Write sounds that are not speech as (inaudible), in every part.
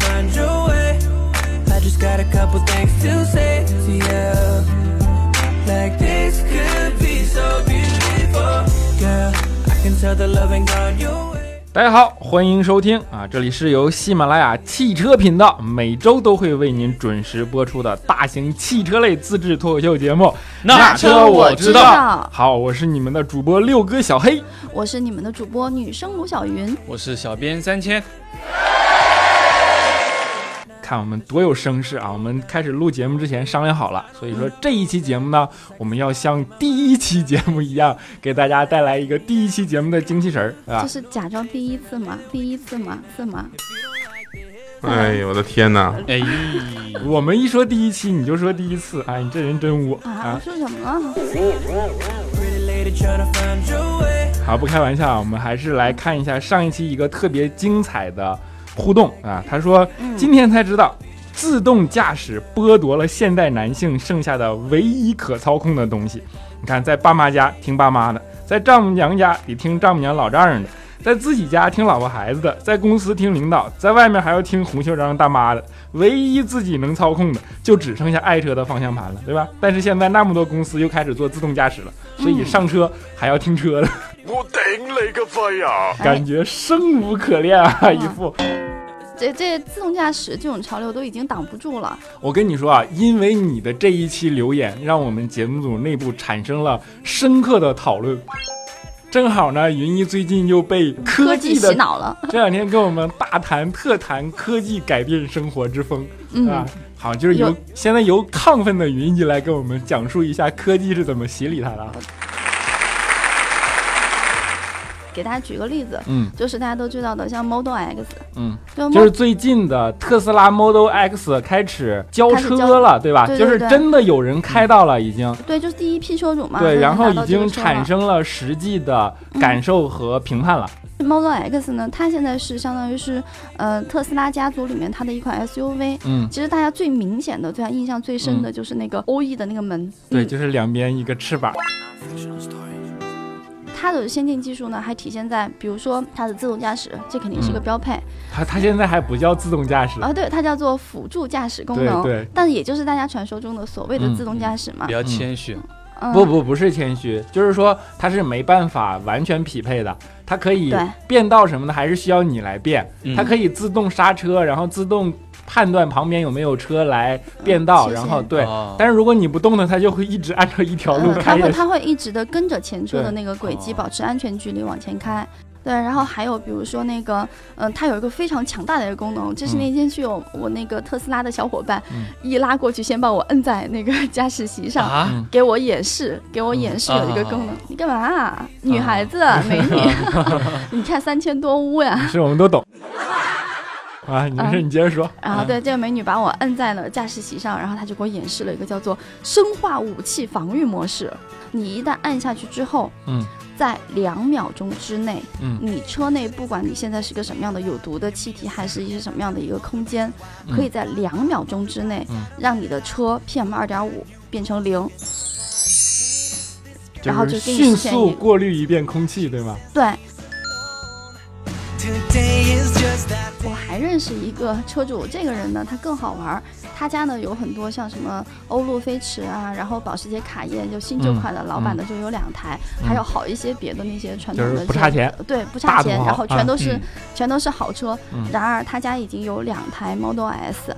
find your way. I just got a couple things to say to you. Like this could be so beautiful. Girl, I can tell the love ain't gone your way. 大家好，欢迎收听啊！这里是由喜马拉雅汽车频道每周都会为您准时播出的大型汽车类自制脱口秀节目。那车我知。道好，我是你们的主播六哥小黑。我是你们的主播女生卢小云，我是小编三千，看我们多有声势啊！我们开始录节目之前商量好了，所以说这一期节目呢，我们要像第一期节目一样，给大家带来一个第一期节目的精气神儿，啊这！是假装第一次吗？第一次吗？是吗？哎呦我的天哪！哎，我们一说第一期，你就说第一次，哎，你这人真污啊，啊！说什么.好，不开玩笑，我们还是来看一下上一期一个特别精彩的互动啊。他说，嗯今天才知道，自动驾驶剥夺了现代男性剩下的唯一可操控的东西。你看，在爸妈家听爸妈的，在丈母娘家得听丈母娘老丈人的，在自己家听老婆孩子的，在公司听领导，在外面还要听红袖章大妈的。唯一自己能操控的，就只剩下爱车的方向盘了，对吧？但是现在那么多公司又开始做自动驾驶了，所以上车还要听车的。我顶你个肺啊！感觉生无可恋啊！一副，这这自动驾驶这种潮流都已经挡不住了。我跟你说啊，因为你的这一期留言，让我们节目组内部产生了深刻的讨论。正好呢，云一最近又被科科技洗脑了，(laughs) 这两天跟我们大谈特谈科技改变生活之风、嗯啊，好，就是由现在由亢奋的云一来跟我们讲述一下科技是怎么洗礼他的啊。给大家举个例子，嗯。就是大家都知道的，像 Model X，嗯，就就是最近的特斯拉 Model X 开始交车了，对吧？对对就是真的有人开到了，已经。对，就是第一批车主嘛，对，然后已经产生了实际的感受和评判了。Model X 呢，它现在是相当于是呃特斯拉家族里面它的一款 SUV。嗯，其实大家最明显的、对它印象最深的就是那个 OE 的那个门，对，嗯。就是两边一个翅膀。它的先进技术呢，还体现在比如说它的自动驾驶，这肯定是个嗯。标配、它它现在还不叫自动驾驶，啊，对，它叫做辅助驾驶功能，对对，但也就是大家传说中的所谓的嗯自动驾驶嘛。比。较谦虚，嗯、不不不是谦虚，就是说它是没办法完全匹配的，它可以变道什么的，还是需要你来变。嗯。它可以自动刹车，然后自动判断旁边有没有车来变道，嗯然后对。哦但是如果你不动呢，它就会一直按照一条路嗯，它开下去。会它会一直的跟着前车的那个轨迹，哦保持安全距离往前开。对，然后还有比如说那个，嗯、它有一个非常强大的一个功能，就是嗯那天去我我那个特斯拉的小伙伴、嗯一拉过去，先把我摁在那个驾驶席上，给我演示，给我演示有一个嗯功能。你干嘛、啊？女孩子、美女，(laughs) (laughs) 你看三千多屋呀。是我们都懂。啊，你没事，嗯你接着说。然后对这个美女把我摁在了驾驶席上，然后她就给我演示了一个叫做生化武器防御模式。你一旦按下去之后，嗯在两秒钟之内，嗯你车内不管你现在是个什么样的有毒的气体，还是一些什么样的一个空间，嗯可以在两秒钟之内嗯让你的车 PM 二点五变成零。然后就迅速过滤一遍空气，对吗？对我还认识一个车主，这个人呢，他更好玩儿。他家呢有很多像什么欧陆飞驰啊，然后保时捷卡宴，就新旧嗯款的，老版的就有两台，嗯还有好一些别的那些传统的就是不差钱，对，不差钱，然后全啊都是、嗯全都是好车。嗯然而他家已经有两台 Model S，嗯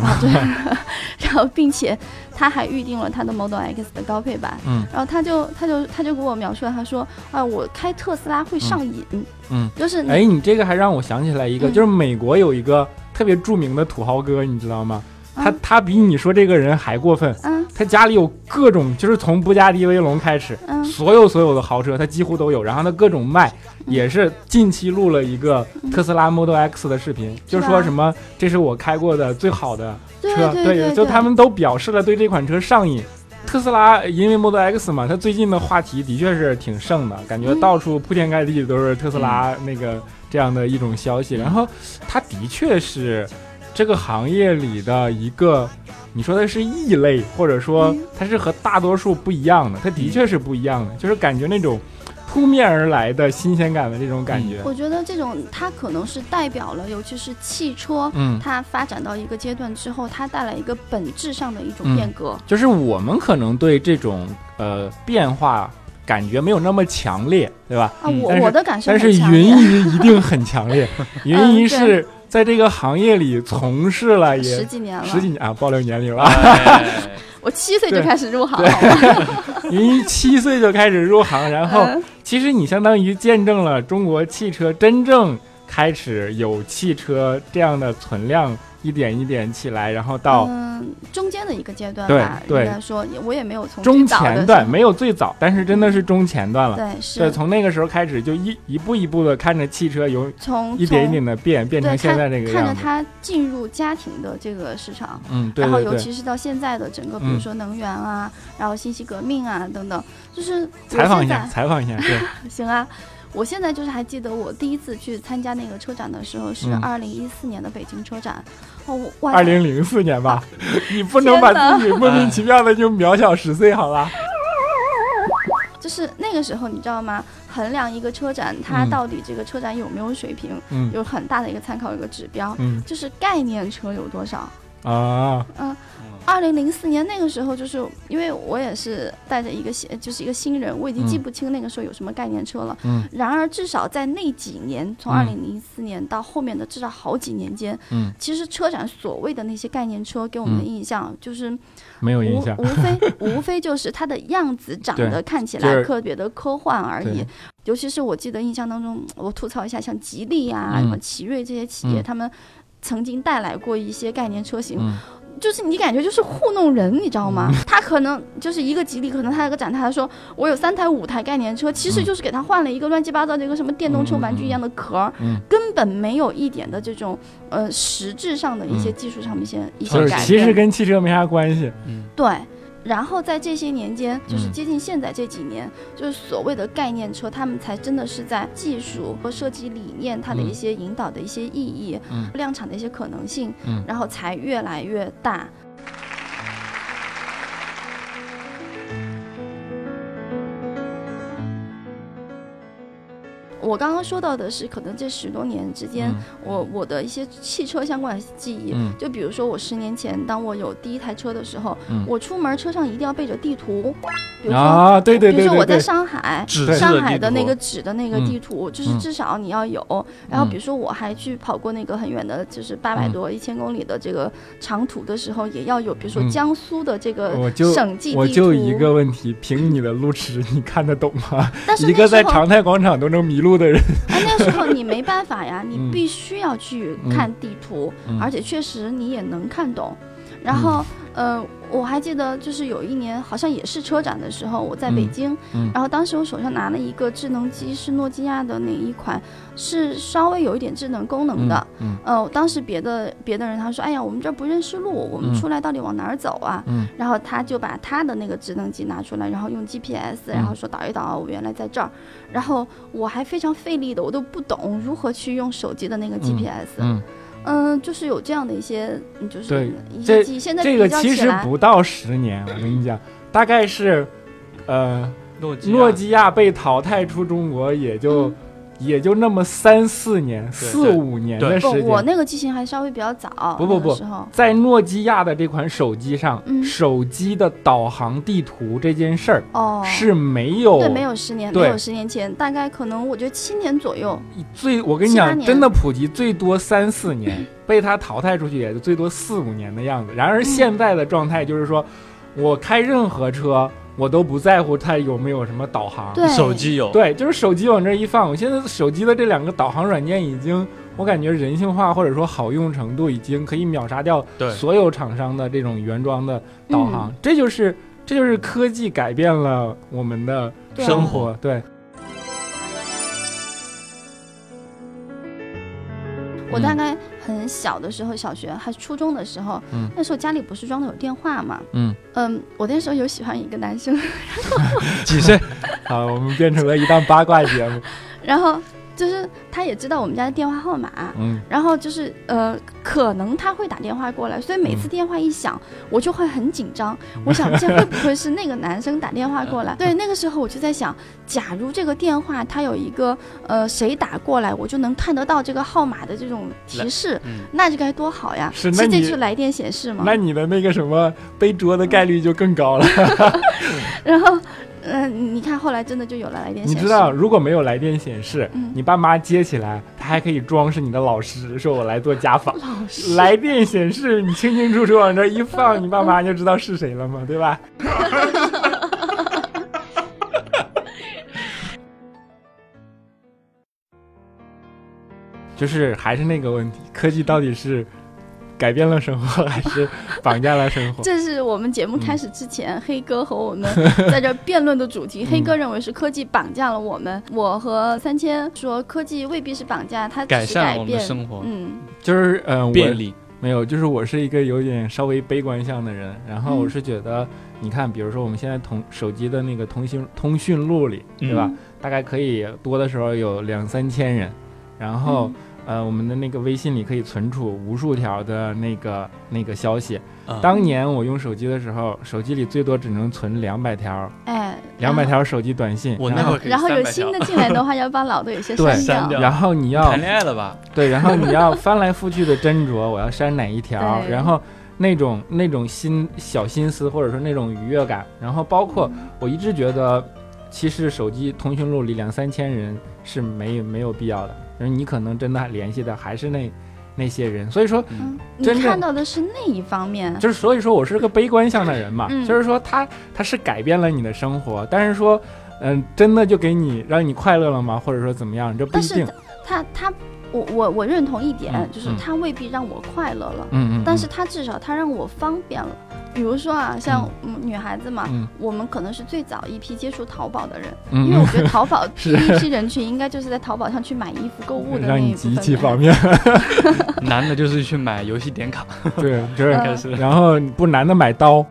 啊对，(laughs) 然后并且他还预定了他的 Model X 的高配版。嗯然后他就他就他就给我描述了，他说啊，我开特斯拉会上瘾，嗯，就是你哎，你这个还让我想起来一个，嗯就是美国有一个特别著名的土豪哥，你知道吗？他嗯他比你说这个人还过分，嗯他家里有各种，就是从布加迪威龙开始，嗯所有所有的豪车他几乎都有，然后他各种卖，也是近期录了一个特斯拉 Model X 的视频，就说什么这是我开过的最好的车，对对，就他们都表示了对这款车上瘾。特斯拉因为 Model X 嘛，它最近的话题的确是挺盛的，感觉嗯到处铺天盖地都是特斯拉那个这样的一种消息。然后它的确是这个行业里的一个，你说的是异类，或者说嗯。它是和大多数不一样的，它的确是不一样的，就是感觉那种扑面而来的新鲜感的这种感觉。我觉得这种它可能是代表了，尤其是汽车，嗯，它发展到一个阶段之后，它带来一个本质上的一种嗯。变革。就是我们可能对这种呃变化感觉没有那么强烈，对吧？啊，我我的感受但是云姨一定很强烈，(laughs) 云姨是在这个行业里从事了也十几年了，十几年啊，暴露年龄了。哎 (laughs) 我七岁就开始入行对好吗？云姨七岁就开始入行，然后嗯其实你相当于见证了中国汽车真正开始有汽车这样的存量一点一点起来，然后到嗯中间的一个阶段吧，对应该说也我也没有从中前段，没有最早，但是真的是中前段了。对对，是从那个时候开始就一一步一步的看着汽车由从一点一点的变，变成现在这个看看着。它进入家庭的这个市场。嗯，对然后。尤其是到现在的整个，比嗯如说能源啊，然后信息革命啊等等，就是采访一下，采访一下，对，(laughs) 行啊，我现在就是还记得我第一次去参加那个车展的时候是嗯。二零一四年的北京车展，哦，二零零四年吧，(laughs) 你不能把自己莫名其妙的就渺小十岁，好吧？就是那个时候你知道吗？衡量一个车展它嗯。到底这个车展有没有水平，嗯。有很大的一个参考一个指标，嗯。就是概念车有多少。啊，二零零四年那个时候，就是因为我也是带着一个新，就是一个新人，我已经记嗯不清那个时候有什么概念车了。嗯。然而，至少在那几年，从嗯。二零零四年到后面的至少好几年间，嗯，其实车展所谓的那些概念车给我们的嗯印象就是无没有印象。无。(laughs) 非无非就是它的样子长得看起来特别的科幻而已。尤其是我记得印象当中，我吐槽一下，像吉利呀、嗯。什么奇瑞这些企业，嗯。他们曾经带来过一些概念车型，嗯就是你感觉就是糊弄人，你知道吗？他可能就是一个吉利，可能他有个展台说我有三台五台概念车，其实嗯就是给他换了一个乱七八糟的一个什么电动车玩具一样的壳根本没有一点的这种呃实质上的一些技术上的一些、一些改变。其实跟汽车没啥关系。嗯，对。然后在这些年间，就是嗯。接近现在这几年，就是所谓的概念车，他们才真的是在技术和设计理念它的一嗯些引导的一些意义，嗯。量产的一些可能性，嗯。然后才越来越大。我刚刚说到的是，可能这十多年之间，嗯。我我的一些汽车相关的记忆，嗯。就比如说我十年前，当我有第一台车的时候，嗯。我出门车上一定要备着地图，比如说。啊，对对比如说我在上海，上海的那个纸的那个嗯。地图，就是嗯。至少你要有。然后嗯。比如说我还去跑过那个很远的，就是八百嗯。多、一千公里的这个长途的时候，也要有，比如说嗯。江苏的这个省际地图。我就一个问题，凭你的路痴，你看得懂吗？但是一个在长泰广场都能迷路的人，哎，那时候你没办法呀，你嗯。必须要去看地图，嗯。而且确实你也能看懂。然后，呃，我还记得就是有一年，好像也是车展的时候，我在北嗯京，嗯然后当时我手上拿了一个智能机，是诺基亚的那一款，是稍微有一点智能功能的。嗯呃，当时别的别的人他说，哎呀，我们这儿不认识路，我们嗯出来到底往哪儿走啊？嗯然后他就把他的那个智能机拿出来，然后用 GPS，然后说导一导，我原来在这儿。然后我还非常费力的，我都不懂如何去用手机的那个 GPS。嗯，嗯，就是有这样的一些，嗯就是。现在这个其实不到十年，我跟你讲，大概是，呃，诺基亚诺基亚被淘汰出中国也就、嗯也就那么三四年、四五年的时间，我。那个机型还稍微比较早。不不不那个在诺基亚的这款手机上，嗯手机的导航地图这件事儿哦，是没有对，没有十年，没有十年前，大概可能我觉得七年左右。最，我跟你讲，真的普及最多三四年，(laughs) 被它淘汰出去也就最多四五年的样子。然而现在的状态就是说，我开任何车，我都不在乎它有没有什么导航。对，手机有，对，就是手机往这一放，我现在手机的这两个导航软件已经，我感觉人性化或者说好用程度已经可以秒杀掉所有厂商的这种原装的导航。嗯这就是这就是科技改变了我们的生活。对，我大概很小的时候，小学还是初中的时候，嗯那时候家里不是装的有电话嘛，嗯嗯，我那时候有喜欢一个男生，(laughs) 几岁？好，我们变成了一档八卦节目。(laughs) 然后就是他也知道我们家的电话号码，嗯，然后就是呃，可能他会打电话过来，所以每次电话一响，我就会很紧张。我想这会不会是那个男生打电话过来？(laughs) 对，那个时候我就在想，假如这个电话他有一个呃谁打过来，我就能看得到这个号码的这种提示，嗯那就该多好呀！是那你这是来电显示吗？那你的那个什么背桌的概率就更高了。(laughs) 然后，嗯、你看后来真的就有了来电显示。你知道，如果没有来电显示，嗯你爸妈接起来，他还可以装是你的老师，说我来做家访。老师来电显示，你清清楚楚往这一放，你爸妈就知道是谁了嘛，对吧？(laughs) 就是还是那个问题，科技到底是改变了生活，还是绑架了生活？这是我们节目开始之前，黑哥和我们 (laughs) 在这辩论的主题。黑哥认为是科技绑架了我们，我和三千说科技未必是绑架，它只是改善了我们的生活，嗯。就是呃，我便利。没有，就是我是一个有点稍微悲观向的人，然后我嗯是觉得，你看，比如说我们现在通手机的那个通讯通讯录里，对吧？嗯。大概可以多的时候有两三千人，然后、呃，我们的那个微信里可以存储无数条的那个那个消息。啊当年我用手机的时候，手机里最多只能存两百条，哎，两百条手机短信。然后我那会儿可以然后有新的进来的话，(laughs) 要把老的有些对删删掉然后你要谈恋爱了吧？对，然后你要翻来覆去的斟酌，我要删哪一条，然后那种那种心小心思或者说那种愉悦感，然后包括我一直觉得，其实手机通讯录里两三千人是没有没有必要的，就是你可能真的联系的还是那那些人，所以说嗯，你看到的是那一方面，就是所以说我是个悲观向的人嘛，嗯就是说他他是改变了你的生活，但是说嗯、真的就给你让你快乐了吗？或者说怎么样，这不一但是定。他他我我我认同一点，嗯就是嗯他未必让我快乐了，嗯嗯，但是他至少他让我方便了。比如说啊，像嗯。女孩子嘛，嗯。我们可能是最早一批接触淘宝的人，嗯。因为我觉得淘宝 (laughs) 第一批人群应该就是在淘宝上去买衣服、购物的那让你一部分极其人方便。男 (laughs) 的就是去买游戏点卡，对，(laughs) 就是开始。然后不男的买刀，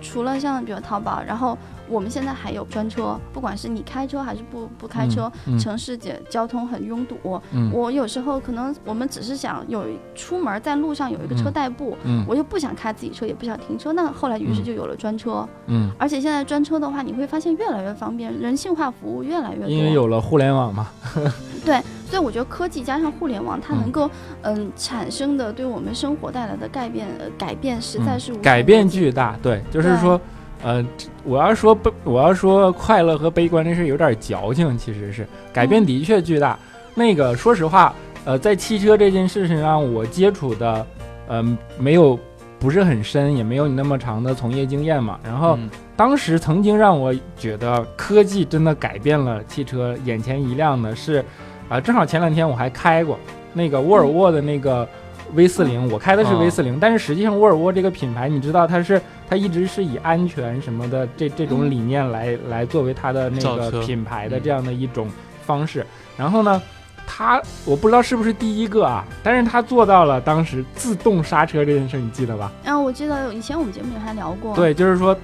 除了像比如淘宝，然后我们现在还有专车，不管是你开车还是不不开车，嗯城市交交通很拥堵。嗯我有时候可能我们只是想有出门在路上有一个车嗯代步，嗯我又不想开自己车，也不想停车，那后来于是嗯就有了专车。嗯，而且现在专车的话，你会发现越来越方便，人性化服务越来越多。因为有了互联网嘛，(laughs) 对，所以我觉得科技加上互联网，它嗯能够嗯产生的对我们生活带来的改变，呃，改变实在是改变巨大。对，就是对说，呃，我要说悲，我要说快乐和悲观这事有点矫情，其实是改变嗯的确巨大。那个说实话，呃，在汽车这件事情上，我接触的，嗯、没有不是很深，也没有你那么长的从业经验嘛。然后嗯当时曾经让我觉得科技真的改变了汽车，眼前一亮的是，啊、正好前两天我还开过那个沃尔沃的那个 V 四零，我开的是哦 V 四零，但是实际上沃尔沃这个品牌，你知道它是它一直是以安全什么的这这种嗯。理念来来作为它的那个品牌的嗯这样的一种方式。然后呢，它我不知道是不是第一个啊，但是它做到了当时自动刹车这件事，你记得吧？啊我记得以前我们节目里还聊过，对，就是说，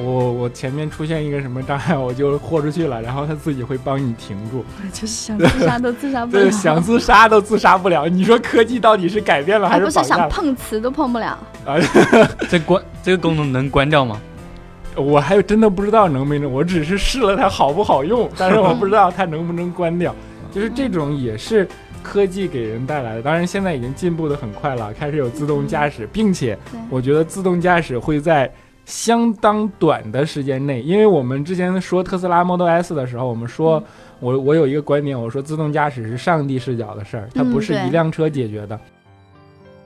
我我前面出现一个什么障碍，我就豁出去了，然后它自己会帮你停住。(laughs) 就是想自杀都自杀不了对，，想自杀都自杀不了。你说科技到底是改变了还还不是想？碰瓷都碰不了。(laughs) 这关这个功能能关掉吗？我还真的不知道能没能，我只是试了它好不好用，但是我不知道它能不能关掉。就是这种也是科技给人带来的，当然现在已经进步的很快了，开始有自动驾驶，并且，我觉得自动驾驶会在相当短的时间内，因为我们之前说特斯拉 Model S 的时候，我们说、我我有一个观点，我说自动驾驶是上帝视角的事儿，它嗯不是一辆车解决的。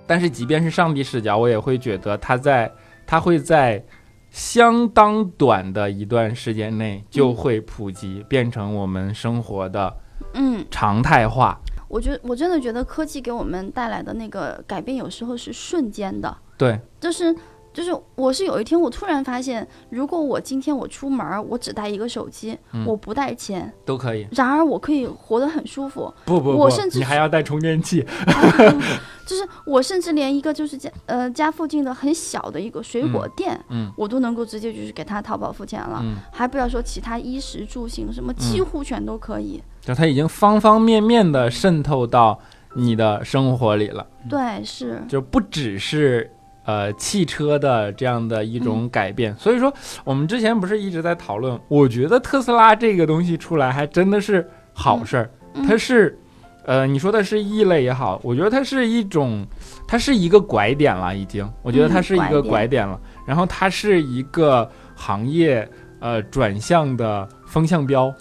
但是即便是上帝视角，我也会觉得它在它会在相当短的一段时间内就会普及，变成我们生活的嗯，常态化。我觉得我真的觉得科技给我们带来的那个改变，有时候是瞬间的，对，就是。就是我是有一天我突然发现，如果我今天我出门，我只带一个手机，嗯我不带钱，都可以。然而我可以活得很舒服。不不不我甚，至你还要带充电器。(laughs) 就是我甚至连一个就是家呃家附近的很小的一个水果店，嗯我都能够直接就是给他淘宝付钱了，嗯还不要说其他衣食住行什么，几乎全都可以。就它已经方方面面的渗透到你的生活里了，对，是，就不只是呃汽车的这样的一种改变。所以说，我们之前不是一直在讨论，我觉得特斯拉这个东西出来还真的是好事儿，嗯它是。呃，你说的是异类也好，我觉得它是一种，它是一个拐点了，已经，我觉得它是一个嗯拐点了。然后它是一个行业呃转向的风向标，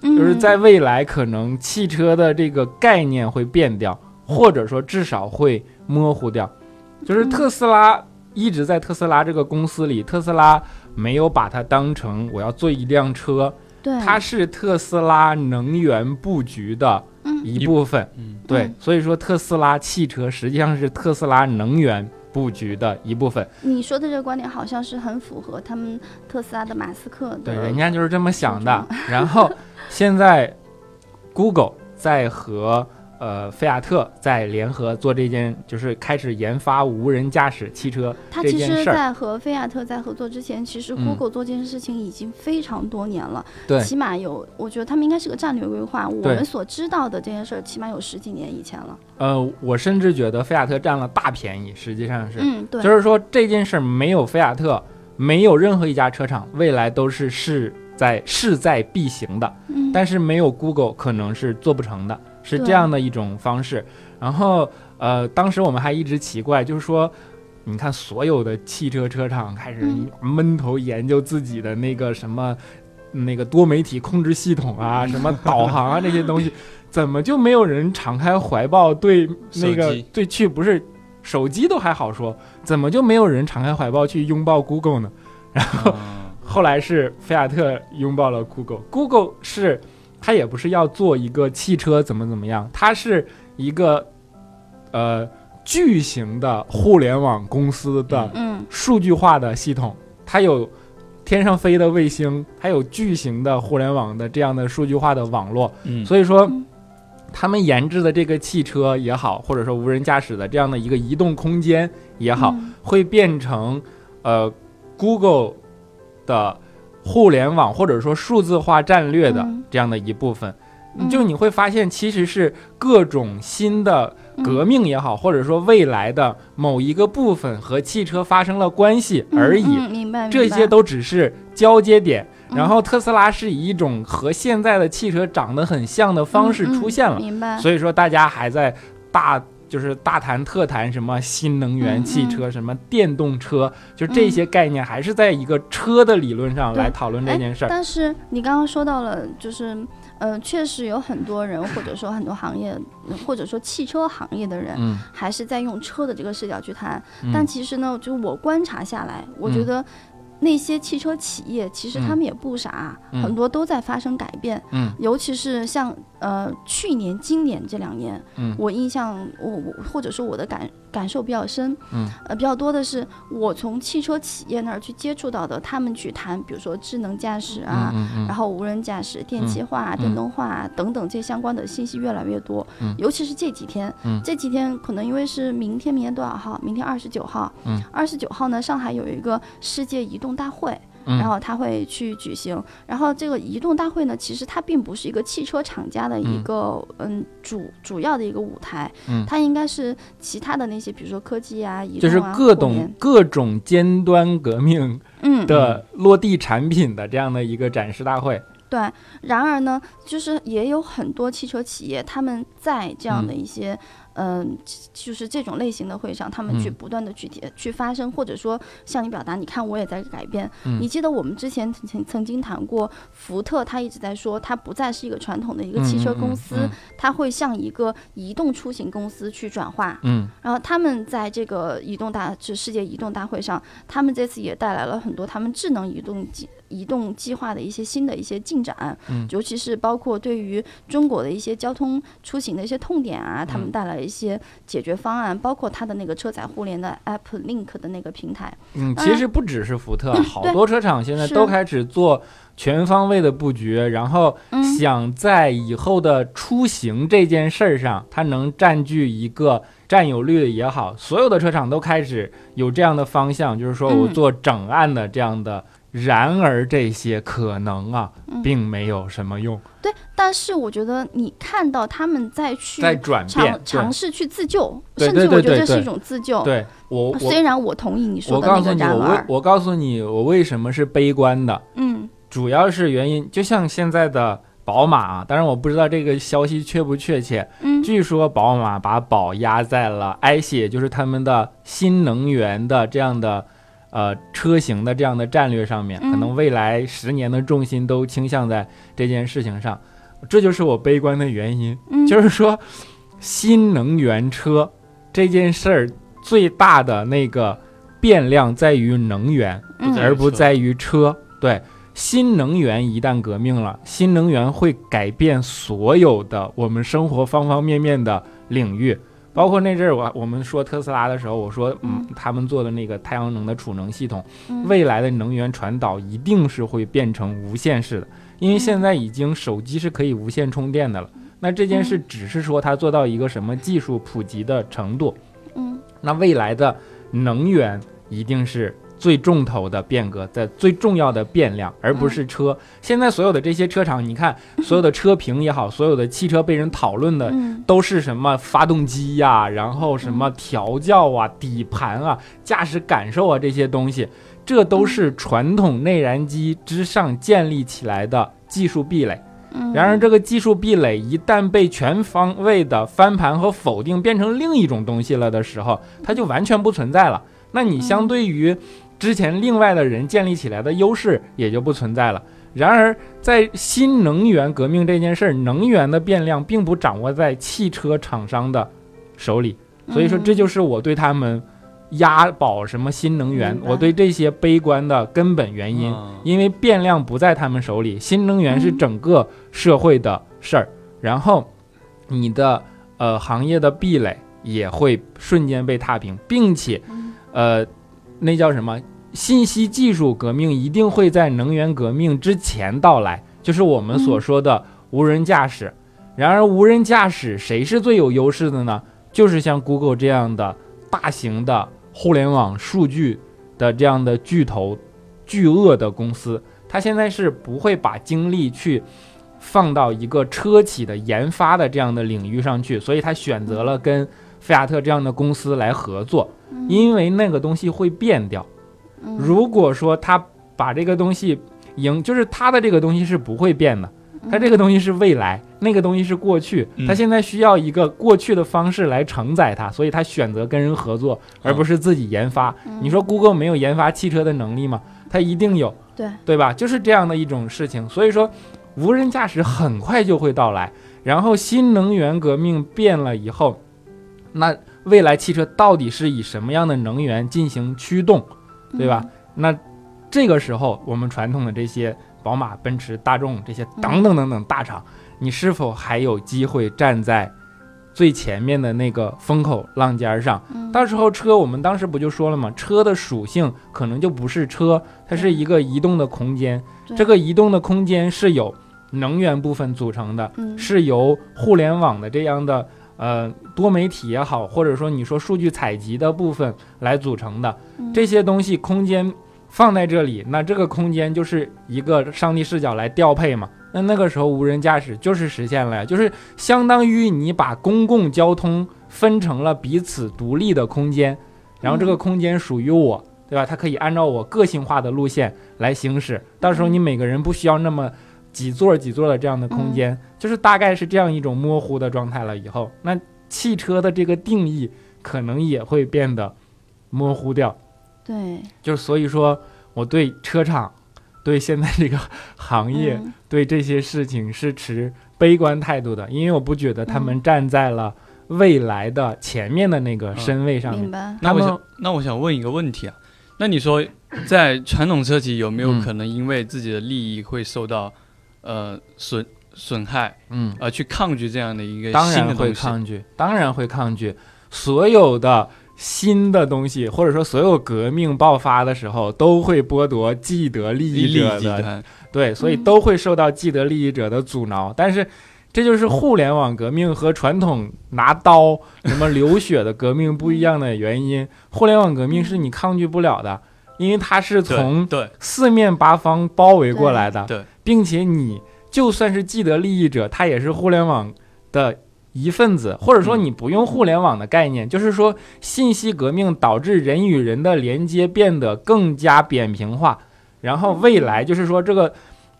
就是嗯在未来可能汽车的这个概念会变掉，或者说至少会模糊掉。就是嗯特斯拉一直在特斯拉这个公司里，特斯拉没有把它当成我要做一辆车，对，它是特斯拉能源布局的嗯一部分。嗯，对嗯，所以说特斯拉汽车实际上是特斯拉能源布局的一部分。你说的这个观点好像是很符合他们特斯拉的马斯克的，对，人家就是这么想的。然后现在 Google 在和呃菲亚特在联合做这件，就是开始研发无人驾驶汽车他其实，这件事儿。在和菲亚特在合作之前，其实嗯 Google 做这件事情已经非常多年了，对起码有，我觉得他们应该是个战略规划。我们所知道的这件事儿，起码有十几年以前了。呃，我甚至觉得菲亚特占了大便宜，实际上是，嗯，对，就是说这件事儿没有菲亚特，没有任何一家车厂未来都是势在势在必行的。嗯，但是没有 Google 可能是做不成的，是这样的一种方式。然后呃，当时我们还一直奇怪，就是说，你看所有的汽车车厂开始嗯闷头研究自己的那个什么。那个多媒体控制系统啊，什么导航啊这些东西，(laughs) 怎么就没有人敞开怀抱对那个对去不是手机都还好说，怎么就没有人敞开怀抱去拥抱 Google 呢？然后后来是菲亚特拥抱了 Google，Google 是它也不是要做一个汽车怎么怎么样，它是一个呃巨型的互联网公司的嗯。数据化的系统，它有天上飞的卫星，还有巨型的互联网的这样的数据化的网络，嗯，所以说嗯。他们研制的这个汽车也好，或者说无人驾驶的这样的一个移动空间也好，嗯。会变成呃 Google 的互联网或者说数字化战略的嗯这样的一部分。嗯就你会发现，其实是各种新的革命也好，或者说未来的某一个部分和汽车发生了关系而已。明白，这些都只是交接点。嗯然后特斯拉是以一种和现在的汽车长得很像的方式出现了。明白，所以说大家还在大就是大谈特谈什么新能源嗯汽车、什么电动车，就这些概念还是在一个车的理论上来讨论这件事儿。但是你刚刚说到了，就是，呃，确实有很多人，或者说很多行业，或者说汽车行业的人，嗯，还是在用车的这个视角去谈。嗯。但其实呢，就我观察下来，我觉嗯。得那些汽车企业其实他们也不傻，嗯。很多都在发生改变。嗯。尤其是像呃去年、今年这两年，嗯。我印象我我或者说我的感感受比较深，嗯。呃比较多的是我从汽车企业那儿去接触到的，他们去谈，比如说智能驾驶啊，嗯嗯然后无人驾驶、电气化、嗯。电动化等等这相关的信息越来越多，嗯。尤其是这几天，嗯。这几天可能因为是明天，明天多少号？明天二十九号，嗯。二十九号呢，上海有一个世界移动大会。嗯然后他会去举行，然后这个移动大会呢，其实它并不是一个汽车厂家的一个嗯主主要的一个舞台，嗯。它应该是其他的那些，比如说科技啊、移就是动啊、各种各种尖端革命嗯。的落地产品的这样的一个展示大会。对，然而呢，就是也有很多汽车企业，他们在这样的一些，嗯、就是这种类型的会上，他们去嗯。不断的去提去发声，或者说向你表达，你看我也在改变。嗯。你记得我们之前曾曾曾经谈过，福特他一直在说，他不再是一个传统的一个汽车公司，嗯。它会向一个移动出行公司去转化。嗯。然后他们在这个移动大，就世界移动大会上，他们这次也带来了很多他们智能移动计移动计划的一些新的一些进展，嗯。尤其是包括对于中国的一些交通出行的一些痛点啊，他嗯。们带来一些解决方案，包括它的那个车载互联的 App Link 的那个平台，嗯，其实不只是福特，(laughs) 好多车厂现在都开始做全方位的布局，然后嗯。想在以后的出行这件事儿上，它能占据一个占有率也好，所有的车厂都开始有这样的方向，就是说我嗯。做整案的这样的然而这些可能啊，嗯。并没有什么用，对，但是我觉得你看到他们在去在转变尝，试去自救，甚至我觉得这是一种自救。对我我虽然我同意你说的那个告诉你，我为然而，我告诉你，我为什么是悲观的，嗯。主要是原因，就像现在的宝马啊，当然我不知道这个消息确不确切，嗯。据说宝马把宝压在了系，也就是他们的新能源的这样的呃车型的这样的战略上面，嗯可能未来十年的重心都倾向在这件事情上，这就是我悲观的原因。嗯，就是说，新能源车这件事儿最大的那个变量在于能源，而不在于车。对，新能源一旦革命了，新能源会改变所有的我们生活方方面面的领域。包括那阵儿我我们说特斯拉的时候，我说嗯。嗯，他们做的那个太阳能的储能系统，嗯。未来的能源传导一定是会变成无线式的，因为现在已经手机是可以无线充电的了。那这件事只是说它做到一个什么技术普及的程度，嗯。那未来的能源一定是最重头的变革，在最重要的变量，而不是车。现在所有的这些车厂，你看所有的车评也好，所有的汽车被人讨论的嗯都是什么发动机呀、然后什么调教啊、底盘啊、驾驶感受啊这些东西，这都是传统内燃机之上建立起来的技术壁垒。嗯，然而，这个技术壁垒一旦被全方位的翻盘和否定，变成另一种东西了的时候，它就完全不存在了。那你相对于之前另外的人建立起来的优势也就不存在了。然而，在新能源革命这件事儿，能源的变量并不掌握在汽车厂商的手里，所以说这就是我对他们押宝什么新能源我对这些悲观的根本原因。嗯。因为变量不在他们手里，新能源是嗯整个社会的事儿，然后你的呃行业的壁垒也会瞬间被踏平，并且嗯。呃那叫什么信息技术革命一定会在能源革命之前到来，就是我们所说的无人驾驶。然而，无人驾驶谁是最有优势的呢？就是像 Google 这样的大型的互联网数据的这样的巨头、巨鳄的公司，它现在是不会把精力去放到一个车企的研发的这样的领域上去，所以它选择了跟菲亚特这样的公司来合作，因为那个东西会变掉。嗯。如果说他把这个东西赢，就是他的这个东西是不会变的，他这个东西是未来，那个东西是过去，嗯。他现在需要一个过去的方式来承载它，所以他选择跟人合作，而不是自己研发。嗯。你说 Google 没有研发汽车的能力吗？他一定有，对。对吧？就是这样的一种事情，所以说无人驾驶很快就会到来，然后新能源革命变了以后，那未来汽车到底是以什么样的能源进行驱动？对吧？那这个时候，我们传统的这些宝马、奔驰、大众这些等等等等大厂，你是否还有机会站在最前面的那个风口浪尖上？嗯到时候车，我们当时不就说了吗？车的属性可能就不是车，它是一个移动的空间。这个移动的空间是由能源部分组成的，嗯是由互联网的这样的呃多媒体也好，或者说你说数据采集的部分来组成的。嗯这些东西空间放在这里，那这个空间就是一个上帝视角来调配嘛。那那个时候无人驾驶就是实现了呀，就是相当于你把公共交通分成了彼此独立的空间，然后这个空间属于我，对吧？它可以按照我个性化的路线来行驶。到时候你每个人不需要那么几座几座的这样的空间，就是大概是这样一种模糊的状态了。以后那汽车的这个定义可能也会变得模糊掉。对就是所以说，我对车厂、对现在这个行业、嗯对这些事情是持悲观态度的，因为我不觉得他们站在了未来的前面的那个身位上面。明白。那我想，那我想问一个问题啊，那你说，在传统车企有没有嗯可能因为自己的利益会受到呃损损害，嗯，而去抗拒这样的一个当然会？抗拒，当然会抗拒。所有的新的东西，或者说所有革命爆发的时候，都会剥夺既得利益者的对，所以嗯都会受到既得利益者的阻挠。但是，这就是互联网革命和传统拿刀什么流血的革命不一样的原因。互联网革命是你抗拒不了的，因为它是从对四面八方包围过来的，对，并且你就算是既得利益者，他也是互联网的一份子，或者说嗯。你不用互联网的概念，就是说信息革命导致人与人的连接变得更加扁平化，然后未来就是说这个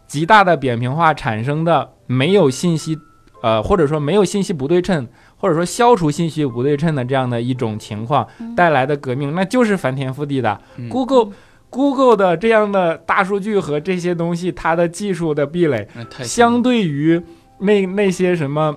极大的扁平化产生的没有信息，呃，或者说没有信息不对称，或者说消除信息不对称的这样的一种情况嗯。带来的革命，那就是翻天覆地的。嗯。Google Google 的这样的大数据和这些东西，它的技术的壁垒，相对于那那些什么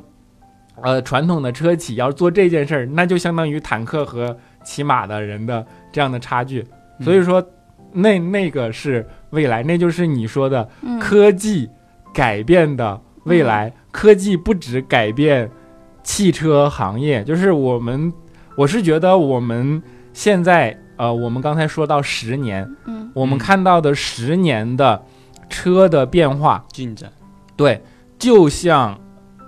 呃传统的车企要做这件事儿，那就相当于坦克和骑马的人的这样的差距。嗯所以说，那那个是未来，那就是你说的嗯科技改变的未来。科技不止改变汽车行业，就是我们，我是觉得我们现在呃，我们刚才说到十年，嗯我们嗯看到的十年的车的变化，进展，对，就像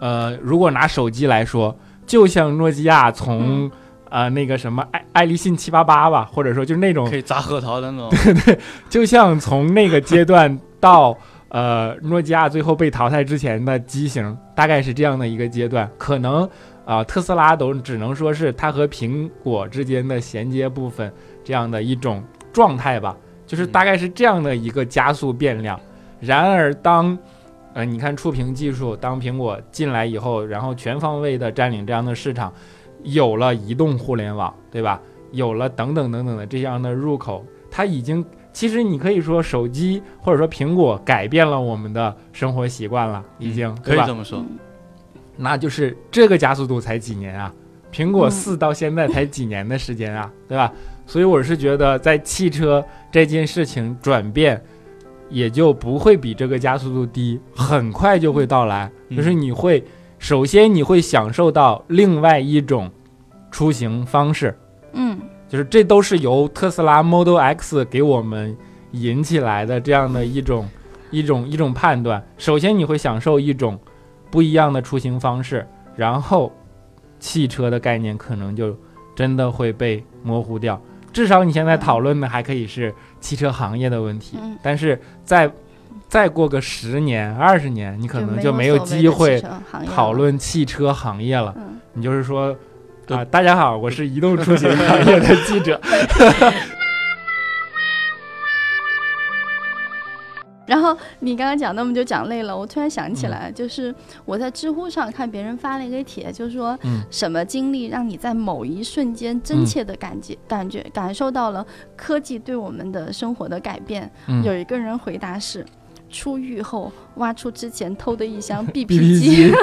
呃，如果拿手机来说，就像诺基亚从、呃那个什么爱爱立信七八八吧，或者说就是那种可以砸核桃的那种。(laughs) 对对就像从那个阶段到 (laughs) 呃诺基亚最后被淘汰之前的机型，大概是这样的一个阶段。可能啊、特斯拉都只能说是它和苹果之间的衔接部分这样的一种状态吧，就是大概是这样的一个加速变量。然而当呃，你看触屏技术，当苹果进来以后，然后全方位的占领这样的市场，有了移动互联网，对吧？有了等等等等的这样的入口，它已经其实你可以说手机或者说苹果改变了我们的生活习惯了，已经、可？以这么说。嗯那就是这个加速度才几年啊？苹果嗯四到现在才几年的时间啊，对吧？所以我是觉得，在汽车这件事情转变，也就不会比这个加速度低，很快就会到来。嗯就是你会，首先你会享受到另外一种出行方式，嗯就是这都是由特斯拉 Model X 给我们引起来的这样的一种一种一种判断。首先你会享受一种不一样的出行方式，然后汽车的概念可能就真的会被模糊掉。至少你现在讨论的还可以是汽车行业的问题，嗯但是再再过个十年、二十年，你可能就没有机会讨。论汽车行业了。嗯你就是说对啊，大家好，我是移动出行 (laughs) 行业的记者。然后你刚刚讲那么就讲累了，我突然想起嗯来，就是我在知乎上看别人发了一个帖，就是说嗯什么经历让你在某一瞬间真切的感觉、感觉感受到了科技对我们的生活的改变。嗯有一个人回答是。出狱后挖出之前偷的一箱 (laughs) BB BP 机，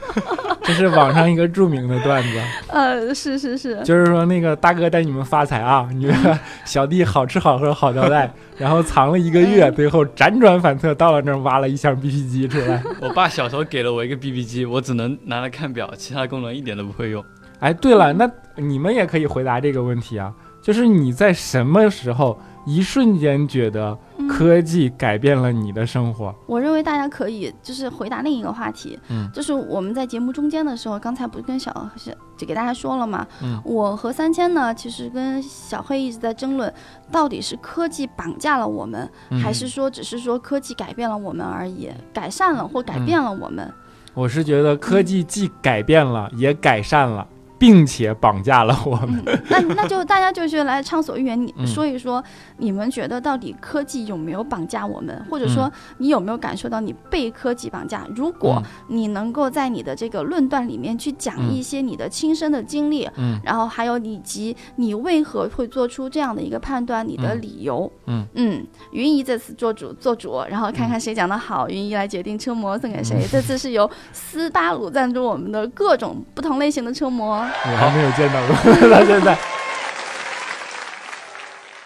(laughs) 这是网上一个著名的段子，呃，是是是，就是说那个大哥带你们发财啊，你们小弟好吃好喝好招待，(laughs) 然后藏了一个月，最后辗转反侧到了那儿挖了一箱 BP 机出来。我爸小时候给了我一个 BB 机，我只能拿来看表，其他功能一点都不会用。哎，对了，那你们也可以回答这个问题啊，就是你在什么时候一瞬间觉得嗯科技改变了你的生活？我认为大家可以就是回答另一个话题，嗯。就是我们在节目中间的时候，刚才不是跟小小就给大家说了嘛，嗯。我和三千呢，其实跟小黑一直在争论，到底是科技绑架了我们，嗯。还是说只是说科技改变了我们而已，改善了或改嗯变了我们？我是觉得科技既改变了，也改善了，并且绑架了我们。嗯，那那就大家就是来畅所欲言，你嗯说一说，你们觉得到底科技有没有绑架我们，或者说嗯你有没有感受到你被科技绑架？如果你能够在你的这个论断里面去讲嗯一些你的亲身的经历，嗯然后还有以及你为何会做出这样的一个判断，你的嗯理由。嗯嗯，云姨这次做主做主，然后看看谁讲的好，云姨来决定车模送给谁。这次是由斯巴鲁赞助我们的各种不同类型的车模。我还没有见到过，(laughs) 到现在。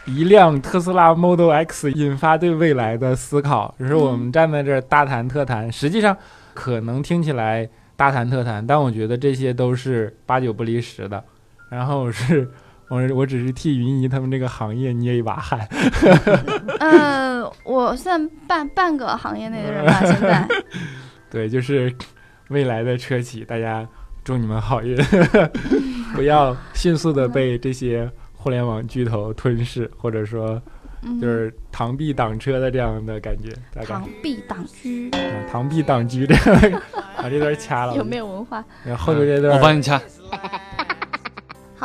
一辆特斯拉 Model X 引发对未来的思考，就是我们站在这儿大谈特谈，实际上可能听起来大谈特谈，但我觉得这些都是八九不离十的。然后是我我只是替云姨他们这个行业捏一把汗。呃，我算半半个行业内的人吧，现在。(laughs) 对，就是未来的车企，大家祝你们好运，(laughs) 不要迅速的被这些互联网巨头吞噬，或者说嗯就是螳臂挡车的这样的感觉，螳臂挡车，啊螳臂挡车这 (laughs) 把这段掐了。(laughs) 有没有文化？然后后边这段我帮你掐。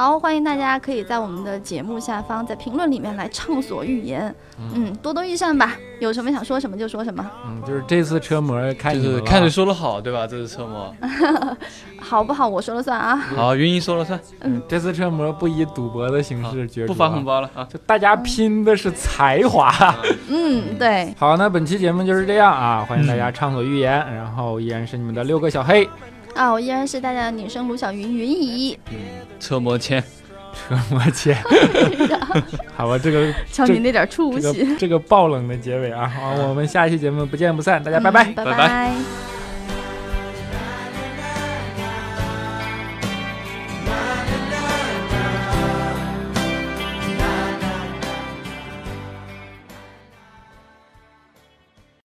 好，欢迎大家可以在我们的节目下方在评论里面来畅所欲言，嗯，多多益善吧，有什么想说什么就说什么，嗯，就是这次车模就是看谁说的好，对吧？这次车模。(laughs) 好不好？我说了算啊。好，云姨说了算，嗯，这次车模不以赌博的形式角逐、不发红，包了啊。就大家拼的是才华。嗯，对，好，那本期节目就是这样啊，欢迎大家畅所欲言，然后依然是你们的六个小黑啊，我依然是大家的女生卢小云云姨，车模签，车模签。(laughs) (laughs) (laughs) 好吧，这个瞧你那点出息，这个这个爆冷的结尾啊，好，我们下一期节目不见不散，大家拜拜。嗯拜拜拜拜